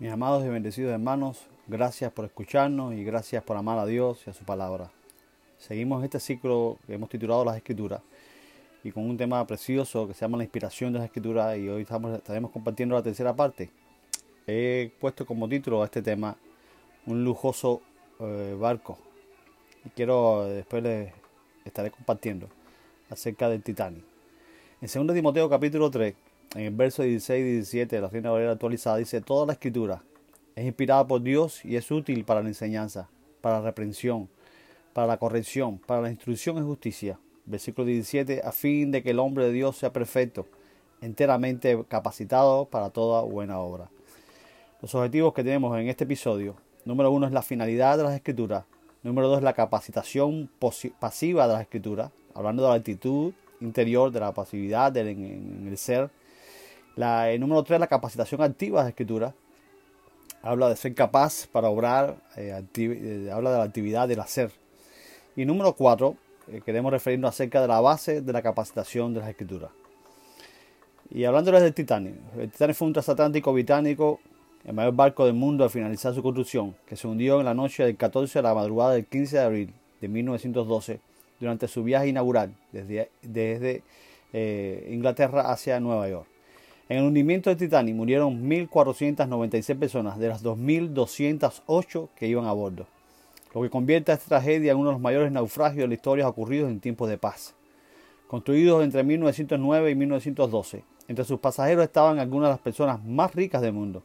Mis amados y bendecidos hermanos, gracias por escucharnos y gracias por amar a Dios y a su palabra. Seguimos este ciclo que hemos titulado Las Escrituras y con un tema precioso que se llama la inspiración de las Escrituras y hoy estamos, estaremos compartiendo la tercera parte. He puesto como título a este tema un lujoso eh, barco y quiero después les estaré compartiendo acerca del Titanic. En 2 Timoteo capítulo 3 en el verso 16 y 17 de la Reina Valera actualizada dice, toda la escritura es inspirada por Dios y es útil para la enseñanza, para la reprensión, para la corrección, para la instrucción en justicia. Versículo 17, a fin de que el hombre de Dios sea perfecto, enteramente capacitado para toda buena obra. Los objetivos que tenemos en este episodio, número uno es la finalidad de las escrituras, número dos es la capacitación pasiva de las escrituras, hablando de la actitud interior, de la pasividad en el ser, la, el número 3, la capacitación activa de escritura. Habla de ser capaz para obrar, eh, eh, habla de la actividad del hacer. Y número 4, eh, queremos referirnos acerca de la base de la capacitación de las escrituras. Y hablándoles del Titanic, el Titanic fue un transatlántico británico, el mayor barco del mundo al finalizar su construcción, que se hundió en la noche del 14 a la madrugada del 15 de abril de 1912 durante su viaje inaugural desde, desde Inglaterra hacia Nueva York. En el hundimiento de Titanic murieron 1.496 personas de las 2.208 que iban a bordo, lo que convierte a esta tragedia en uno de los mayores naufragios de la historia ocurridos en tiempos de paz. Construidos entre 1909 y 1912, entre sus pasajeros estaban algunas de las personas más ricas del mundo,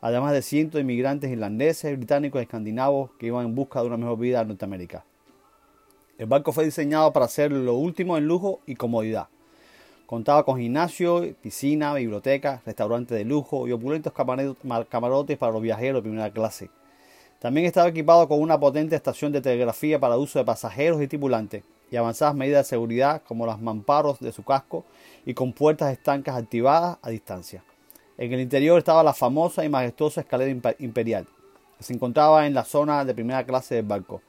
además de cientos de inmigrantes irlandeses, británicos y escandinavos que iban en busca de una mejor vida en Norteamérica. El barco fue diseñado para ser lo último en lujo y comodidad Contaba con gimnasio, piscina, biblioteca, restaurante de lujo y opulentos camarotes para los viajeros de primera clase. También estaba equipado con una potente estación de telegrafía para uso de pasajeros y tripulantes y avanzadas medidas de seguridad como los mamparos de su casco y con puertas estancas activadas a distancia. En el interior estaba la famosa y majestuosa escalera imperial, que se encontraba en la zona de primera clase del barco,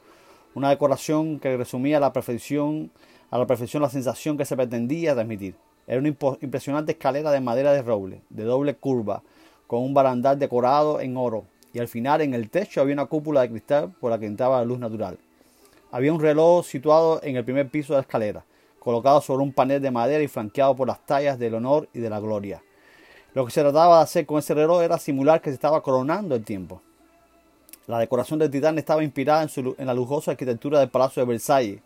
una decoración que resumía a la perfección la sensación que se pretendía transmitir. Era una impresionante escalera de madera de roble, de doble curva, con un barandal decorado en oro, y al final en el techo había una cúpula de cristal por la que entraba la luz natural. Había un reloj situado en el primer piso de la escalera, colocado sobre un panel de madera y flanqueado por las tallas del honor y de la gloria. Lo que se trataba de hacer con ese reloj era simular que se estaba coronando el tiempo. La decoración del titán estaba inspirada en, en la lujosa arquitectura del Palacio de Versalles,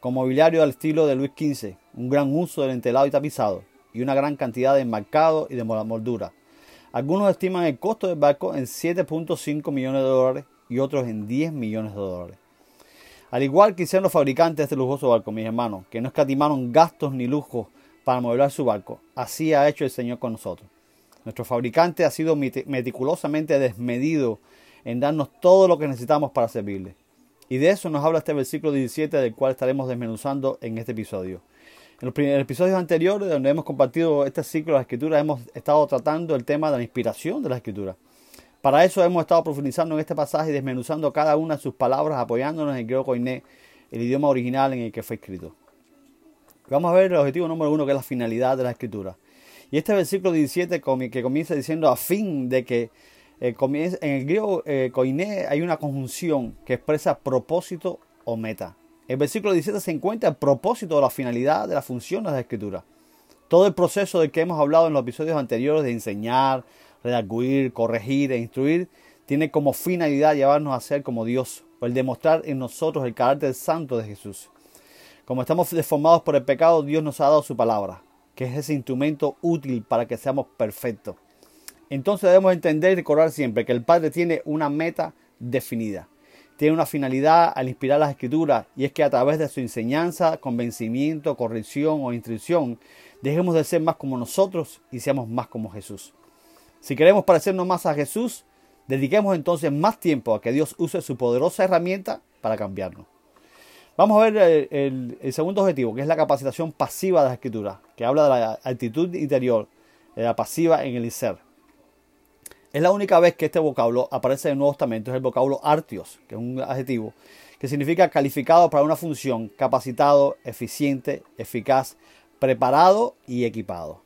con mobiliario al estilo de Luis XV, un gran uso del entelado y tapizado, y una gran cantidad de enmarcado y de moldura. Algunos estiman el costo del barco en 7.5 millones de dólares y otros en 10 millones de dólares. Al igual que hicieron los fabricantes de este lujoso barco, mis hermanos, que no escatimaron gastos ni lujos para modelar su barco, así ha hecho el Señor con nosotros. Nuestro fabricante ha sido meticulosamente desmedido en darnos todo lo que necesitamos para servirle. Y de eso nos habla este versículo 17 del cual estaremos desmenuzando en este episodio. En los episodios anteriores, donde hemos compartido este ciclo de la escritura, hemos estado tratando el tema de la inspiración de la escritura. Para eso hemos estado profundizando en este pasaje y desmenuzando cada una de sus palabras, apoyándonos en el griego koiné, el idioma original en el que fue escrito. Vamos a ver el objetivo número uno, que es la finalidad de la escritura. Y este versículo 17 que comienza diciendo a fin de que eh, en el griego eh, hay una conjunción que expresa propósito o meta. El versículo 17 se encuentra el propósito de la finalidad de la función de la escritura. Todo el proceso del que hemos hablado en los episodios anteriores de enseñar, redarguir, corregir e instruir tiene como finalidad llevarnos a ser como Dios, o el demostrar en nosotros el carácter santo de Jesús. Como estamos deformados por el pecado, Dios nos ha dado su palabra, que es ese instrumento útil para que seamos perfectos. Entonces debemos entender y recordar siempre que el Padre tiene una meta definida. Tiene una finalidad al inspirar las escrituras y es que a través de su enseñanza, convencimiento, corrección o instrucción, dejemos de ser más como nosotros y seamos más como Jesús. Si queremos parecernos más a Jesús, dediquemos entonces más tiempo a que Dios use su poderosa herramienta para cambiarnos. Vamos a ver el, segundo objetivo, que es la capacitación pasiva de las escrituras, que habla de la actitud interior, de la pasiva en el ser. Es la única vez que este vocablo aparece en el Nuevo Testamento, es el vocablo artios, que es un adjetivo que significa calificado para una función, capacitado, eficiente, eficaz, preparado y equipado.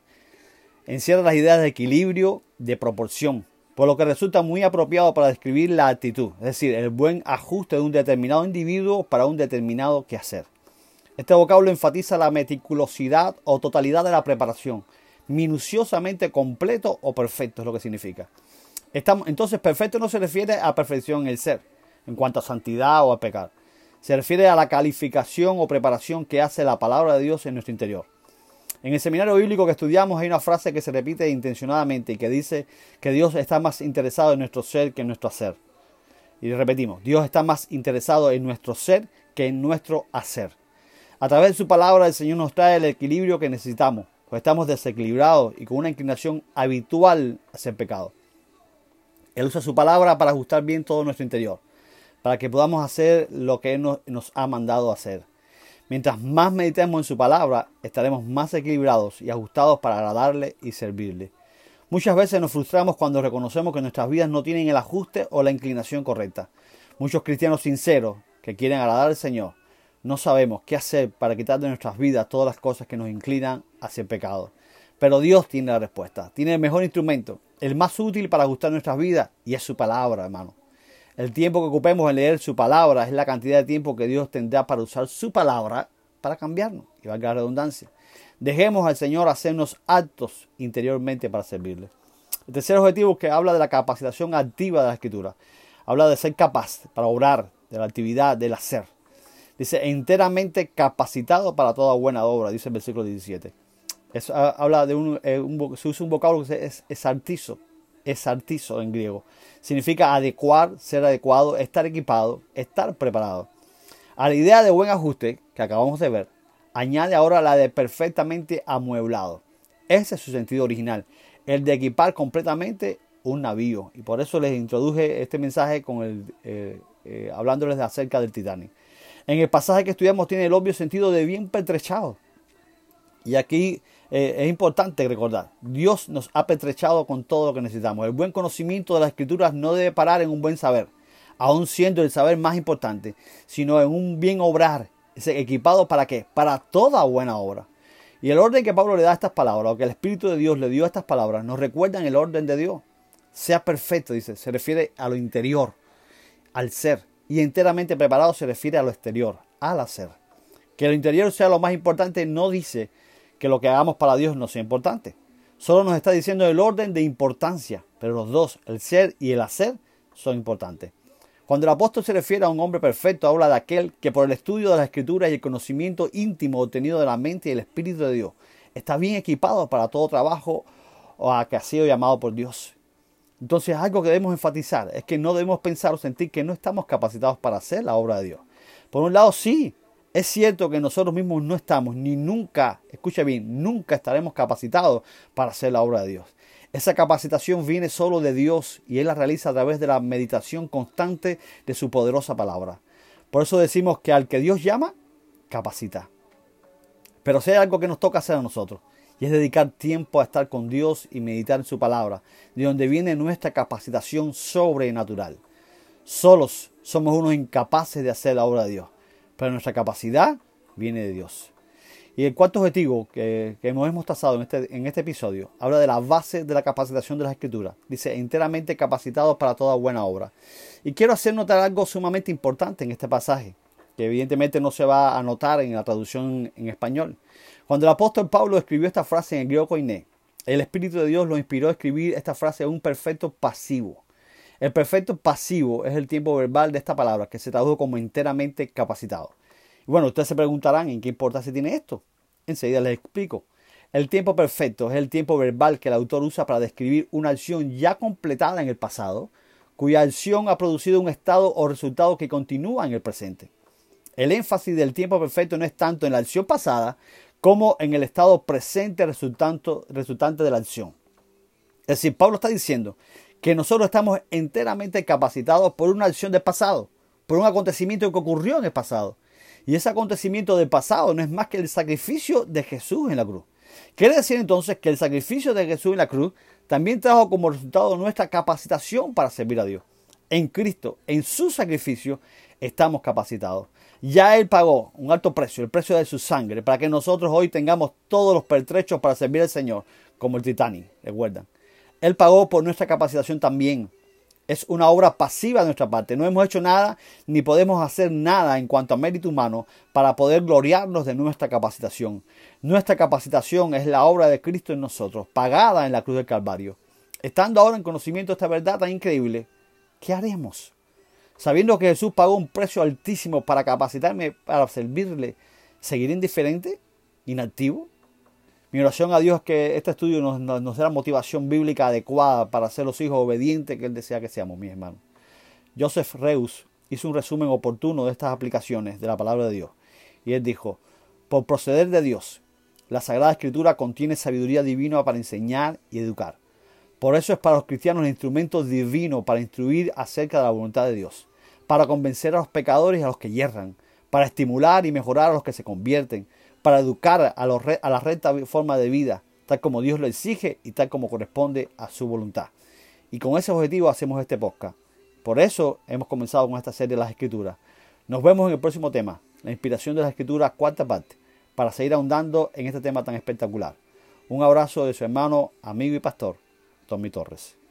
Encierra las ideas de equilibrio, de proporción, por lo que resulta muy apropiado para describir la actitud, es decir, el buen ajuste de un determinado individuo para un determinado quehacer. Este vocablo enfatiza la meticulosidad o totalidad de la preparación, minuciosamente completo o perfecto es lo que significa. Entonces, perfecto no se refiere a perfección en el ser, en cuanto a santidad o a pecar. Se refiere a la calificación o preparación que hace la palabra de Dios en nuestro interior. En el seminario bíblico que estudiamos hay una frase que se repite intencionadamente y que dice que Dios está más interesado en nuestro ser que en nuestro hacer. Y repetimos, Dios está más interesado en nuestro ser que en nuestro hacer. A través de su palabra el Señor nos trae el equilibrio que necesitamos, pues estamos desequilibrados y con una inclinación habitual hacia el pecado. Él usa su palabra para ajustar bien todo nuestro interior, para que podamos hacer lo que Él nos, nos ha mandado hacer. Mientras más meditemos en su palabra, estaremos más equilibrados y ajustados para agradarle y servirle. Muchas veces nos frustramos cuando reconocemos que nuestras vidas no tienen el ajuste o la inclinación correcta. Muchos cristianos sinceros que quieren agradar al Señor no sabemos qué hacer para quitar de nuestras vidas todas las cosas que nos inclinan hacia el pecado. Pero Dios tiene la respuesta, tiene el mejor instrumento, el más útil para ajustar nuestras vidas y es su palabra, hermano. El tiempo que ocupemos en leer su palabra es la cantidad de tiempo que Dios tendrá para usar su palabra para cambiarnos, y valga la redundancia. Dejemos al Señor hacernos actos interiormente para servirle. El tercer objetivo que habla de la capacitación activa de la escritura. Habla de ser capaz para obrar, de la actividad, del hacer. Dice, enteramente capacitado para toda buena obra, dice el versículo 17. Habla de un, eh, se usa un vocablo que es, es artizo, es artizo en griego. Significa adecuar, ser adecuado, estar equipado, estar preparado. A la idea de buen ajuste que acabamos de ver, añade ahora la de perfectamente amueblado. Ese es su sentido original, el de equipar completamente un navío. Y por eso les introduje este mensaje con el, eh, eh, hablándoles acerca del Titanic. En el pasaje que estudiamos tiene el obvio sentido de bien pertrechado. Y aquí eh, es importante recordar, Dios nos ha pertrechado con todo lo que necesitamos. El buen conocimiento de las escrituras no debe parar en un buen saber, aun siendo el saber más importante, sino en un bien obrar, equipado para qué? Para toda buena obra. Y el orden que Pablo le da a estas palabras, o que el Espíritu de Dios le dio a estas palabras, nos recuerdan el orden de Dios. Sea perfecto, dice, se refiere a lo interior, al ser. Y enteramente preparado se refiere a lo exterior, al hacer. Que lo interior sea lo más importante no dice que lo que hagamos para Dios no sea importante. Solo nos está diciendo el orden de importancia, pero los dos, el ser y el hacer, son importantes. Cuando el apóstol se refiere a un hombre perfecto, habla de aquel que por el estudio de las escrituras y el conocimiento íntimo obtenido de la mente y el Espíritu de Dios, está bien equipado para todo trabajo a que ha sido llamado por Dios. Entonces algo que debemos enfatizar es que no debemos pensar o sentir que no estamos capacitados para hacer la obra de Dios. Por un lado, sí, es cierto que nosotros mismos no estamos ni nunca, escucha bien, nunca estaremos capacitados para hacer la obra de Dios. Esa capacitación viene solo de Dios y Él la realiza a través de la meditación constante de su poderosa palabra. Por eso decimos que al que Dios llama, capacita. Pero si hay algo que nos toca hacer a nosotros, y es dedicar tiempo a estar con Dios y meditar en su palabra, de donde viene nuestra capacitación sobrenatural. Solos somos unos incapaces de hacer la obra de Dios, pero nuestra capacidad viene de Dios. Y el cuarto objetivo que, que hemos trazado en este, en este episodio habla de la base de la capacitación de las escrituras. Dice, enteramente capacitados para toda buena obra. Y quiero hacer notar algo sumamente importante en este pasaje, que evidentemente no se va a notar en la traducción en español. Cuando el apóstol Pablo escribió esta frase en el griego koiné, el Espíritu de Dios lo inspiró a escribir esta frase en un perfecto pasivo. El perfecto pasivo es el tiempo verbal de esta palabra que se tradujo como enteramente capacitado. Y bueno, ustedes se preguntarán en qué importancia tiene esto. Enseguida les explico. El tiempo perfecto es el tiempo verbal que el autor usa para describir una acción ya completada en el pasado, cuya acción ha producido un estado o resultado que continúa en el presente. El énfasis del tiempo perfecto no es tanto en la acción pasada como en el estado presente resultante de la acción. Es decir, Pablo está diciendo que nosotros estamos enteramente capacitados por una acción del pasado, por un acontecimiento que ocurrió en el pasado. Y ese acontecimiento del pasado no es más que el sacrificio de Jesús en la cruz. Quiere decir entonces que el sacrificio de Jesús en la cruz también trajo como resultado nuestra capacitación para servir a Dios. En Cristo, en su sacrificio, estamos capacitados. Ya Él pagó un alto precio, el precio de su sangre, para que nosotros hoy tengamos todos los pertrechos para servir al Señor, como el Titanic, recuerdan. Él pagó por nuestra capacitación también. Es una obra pasiva de nuestra parte. No hemos hecho nada ni podemos hacer nada en cuanto a mérito humano para poder gloriarnos de nuestra capacitación. Nuestra capacitación es la obra de Cristo en nosotros, pagada en la cruz del Calvario. Estando ahora en conocimiento de esta verdad tan increíble, ¿qué haremos? Sabiendo que Jesús pagó un precio altísimo para capacitarme para servirle, ¿seguiré indiferente? ¿Inactivo? Mi oración a Dios es que este estudio nos, dé la motivación bíblica adecuada para ser los hijos obedientes que Él desea que seamos, mis hermanos. Joseph Reus hizo un resumen oportuno de estas aplicaciones de la palabra de Dios. Y él dijo, por proceder de Dios, la Sagrada Escritura contiene sabiduría divina para enseñar y educar. Por eso es para los cristianos el instrumento divino para instruir acerca de la voluntad de Dios, para convencer a los pecadores y a los que yerran, para estimular y mejorar a los que se convierten, para educar a, la recta forma de vida, tal como Dios lo exige y tal como corresponde a su voluntad. Y con ese objetivo hacemos este podcast. Por eso hemos comenzado con esta serie de las Escrituras. Nos vemos en el próximo tema, la inspiración de las Escrituras, cuarta parte, para seguir ahondando en este tema tan espectacular. Un abrazo de su hermano, amigo y pastor, Tommy Torres.